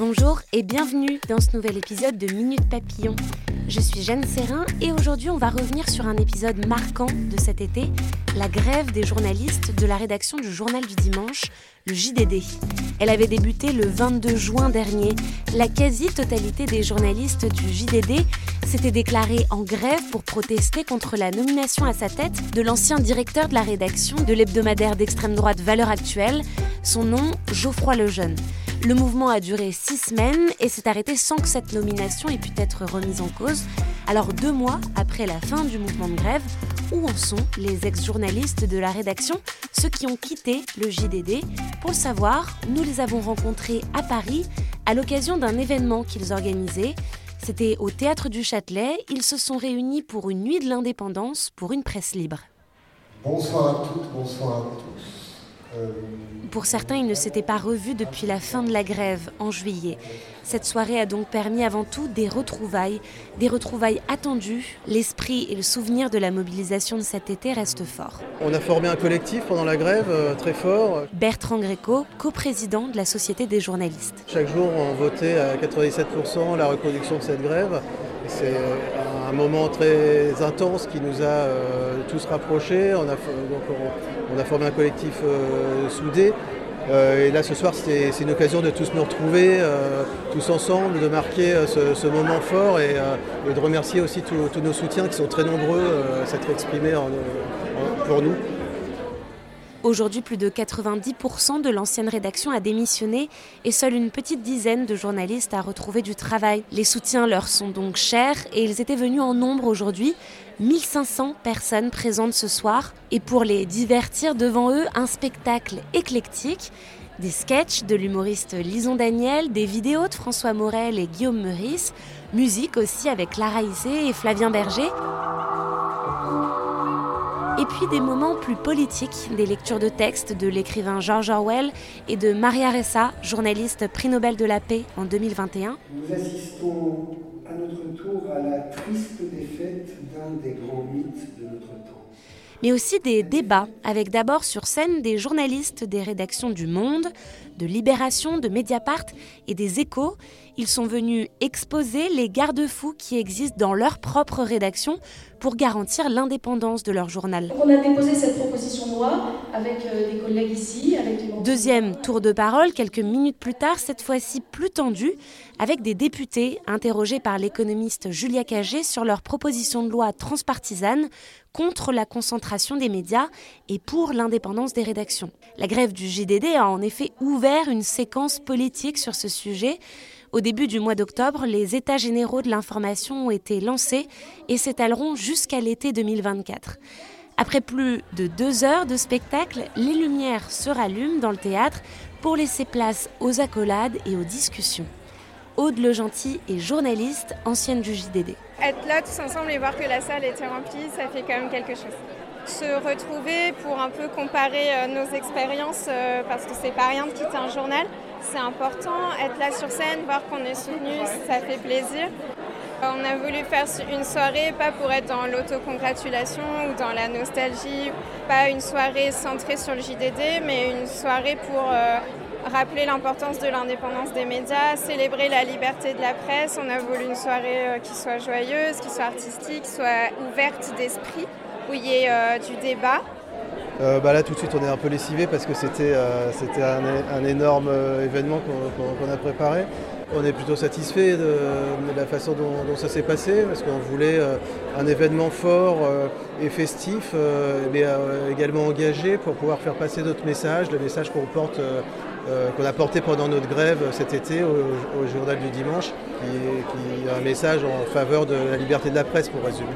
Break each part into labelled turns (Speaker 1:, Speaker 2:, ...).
Speaker 1: Bonjour et bienvenue dans ce nouvel épisode de Minute Papillon. Je suis Jeanne Serrin et aujourd'hui on va revenir sur un épisode marquant de cet été, la grève des journalistes de la rédaction du journal du dimanche, le JDD. Elle avait débuté le 22 juin dernier. La quasi-totalité des journalistes du JDD s'était déclarée en grève pour protester contre la nomination à sa tête de l'ancien directeur de la rédaction de l'hebdomadaire d'extrême droite Valeurs Actuelles, son nom Geoffroy Lejeune. Le mouvement a duré six semaines et s'est arrêté sans que cette nomination ait pu être remise en cause. Alors deux mois après la fin du mouvement de grève, où en sont les ex-journalistes de la rédaction, ceux qui ont quitté le JDD Pour savoir, nous les avons rencontrés à Paris à l'occasion d'un événement qu'ils organisaient. C'était au Théâtre du Châtelet. Ils se sont réunis pour une nuit de l'indépendance pour une presse libre.
Speaker 2: Bonsoir à toutes, bonsoir à tous.
Speaker 1: Pour certains, ils ne s'étaient pas revus depuis la fin de la grève en juillet. Cette soirée a donc permis avant tout des retrouvailles, des retrouvailles attendues. L'esprit et le souvenir de la mobilisation de cet été restent forts.
Speaker 3: On a formé un collectif pendant la grève euh, très fort.
Speaker 1: Bertrand Gréco, coprésident de la Société des journalistes.
Speaker 3: Chaque jour, on votait à 97% la reconduction de cette grève. C'est un moment très intense qui nous a euh, tous rapprochés. On a, formé un collectif euh, soudé. Euh, et là, ce soir, c'est une occasion de tous nous retrouver, tous ensemble, de marquer ce, moment fort et, de remercier aussi tous nos soutiens qui sont très nombreux à s'être exprimés en- en- pour nous.
Speaker 1: Aujourd'hui, plus de 90% de l'ancienne rédaction a démissionné et seule une petite dizaine de journalistes a retrouvé du travail. Les soutiens leur sont donc chers et ils étaient venus en nombre aujourd'hui. 1500 personnes présentes ce soir et pour les divertir devant eux, un spectacle éclectique. Des sketchs de l'humoriste Lison Daniel, des vidéos de François Morel et Guillaume Meurice, musique aussi avec Lara Issé et Flavien Berger. Puis des moments plus politiques, des lectures de textes de l'écrivain George Orwell et de Maria Ressa, journaliste prix Nobel de la paix en 2021.
Speaker 2: Nous assistons à notre tour à la triste défaite d'un des grands mythes de notre temps.
Speaker 1: mais aussi des débats, avec d'abord sur scène des journalistes des rédactions du Monde, de Libération, de Mediapart et des Échos. Ils sont venus exposer les garde-fous qui existent dans leur propre rédaction pour garantir l'indépendance de leur journal.
Speaker 4: On a déposé cette proposition de loi avec euh, des collègues ici, avec
Speaker 1: Deuxième tour de parole, quelques minutes plus tard, cette fois-ci plus tendu, avec des députés interrogés par l'économiste Julia Cagé sur leur proposition de loi transpartisane contre la concentration des médias et pour l'indépendance des rédactions. La grève du JDD a en effet ouvert une séquence politique sur ce sujet. Au début du mois d'octobre, les États généraux de l'information ont été lancés et s'étaleront jusqu'à l'été 2024. Après plus de deux heures de spectacle, les lumières se rallument dans le théâtre pour laisser place aux accolades et aux discussions. Aude Le Gentil est journaliste, ancienne du JDD.
Speaker 5: Être là tous ensemble et voir que la salle était remplie, ça fait quand même quelque chose. Se retrouver pour un peu comparer euh, nos expériences, euh, parce que c'est pas rien de quitter un journal, c'est important. Être là sur scène, voir qu'on est soutenu, ça fait plaisir. On a voulu faire une soirée, pas pour être dans l'autocongratulation ou dans la nostalgie, pas une soirée centrée sur le JDD, mais une soirée pour euh, rappeler l'importance de l'indépendance des médias, célébrer la liberté de la presse. On a voulu une soirée euh, qui soit joyeuse, qui soit artistique, soit ouverte d'esprit, où il y ait euh, du débat.
Speaker 3: Euh, bah là tout de suite on est un peu lessivé parce que c'était euh, un, énorme euh, événement qu'on a préparé. On est plutôt satisfait de, la façon dont, ça s'est passé parce qu'on voulait un événement fort et festif mais également engagé pour pouvoir faire passer notre message, le message qu'on porte qu'on a porté pendant notre grève cet été au, journal du dimanche, qui est un message en faveur de la liberté de la presse pour résumer.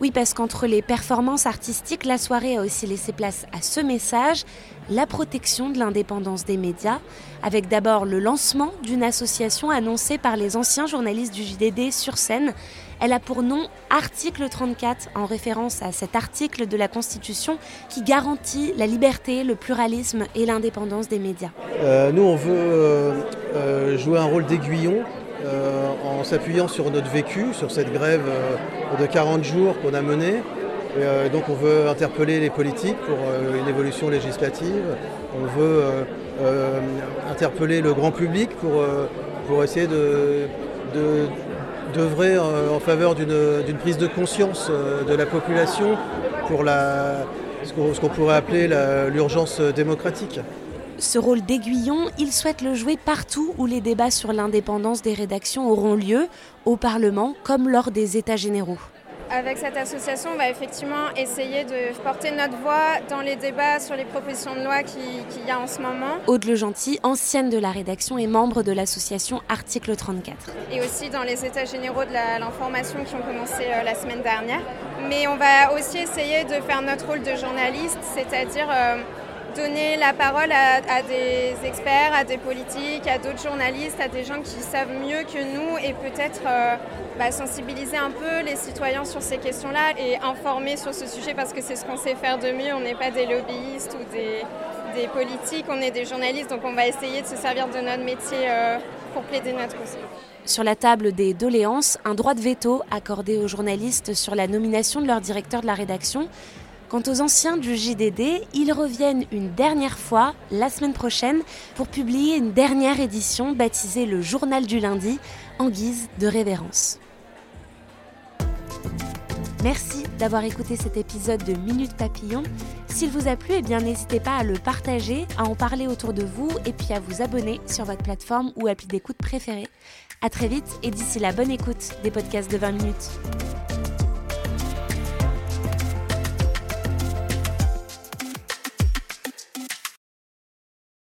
Speaker 1: Oui, parce qu'entre les performances artistiques, la soirée a aussi laissé place à ce message, la protection de l'indépendance des médias, avec d'abord le lancement d'une association annoncée par les anciens journalistes du JDD sur scène. Elle a pour nom Article 34, en référence à cet article de la Constitution qui garantit la liberté, le pluralisme et l'indépendance des médias.
Speaker 3: Euh, nous, on veut euh, euh, jouer un rôle d'aiguillon en s'appuyant sur notre vécu, sur cette grève de 40 jours qu'on a menée. donc on veut interpeller les politiques pour une évolution législative. On veut interpeller le grand public pour, pour essayer de, d'œuvrer en faveur d'une prise de conscience de la population pour la, ce qu'on pourrait appeler l'urgence démocratique.
Speaker 1: Ce rôle d'aiguillon, il souhaite le jouer partout où les débats sur l'indépendance des rédactions auront lieu, au Parlement comme lors des États généraux.
Speaker 5: Avec cette association, on va effectivement essayer de porter notre voix dans les débats sur les propositions de loi qu'il y a en ce moment.
Speaker 1: Aude Le Gentil, ancienne de la rédaction et membre de l'association Article 34.
Speaker 5: Et aussi dans les états généraux de l'information qui ont commencé euh, la semaine dernière. Mais on va aussi essayer de faire notre rôle de journaliste, c'est-à-dire... Euh, donner la parole à, des experts, à des politiques, à d'autres journalistes, à des gens qui savent mieux que nous et peut-être euh, bah, sensibiliser un peu les citoyens sur ces questions-là et informer sur ce sujet parce que c'est ce qu'on sait faire de mieux. On n'est pas des lobbyistes ou des, politiques, on est des journalistes, donc on va essayer de se servir de notre métier euh, pour plaider notre cause.
Speaker 1: Sur la table des doléances, un droit de veto accordé aux journalistes sur la nomination de leur directeur de la rédaction Quant aux anciens du JDD, ils reviennent une dernière fois la semaine prochaine pour publier une dernière édition baptisée le Journal du lundi en guise de révérence. Merci d'avoir écouté cet épisode de Minute Papillon. S'il vous a plu, eh bien n'hésitez pas à le partager, à en parler autour de vous et puis à vous abonner sur votre plateforme ou appli d'écoute préférée. A très vite et d'ici la bonne écoute des podcasts de 20 minutes.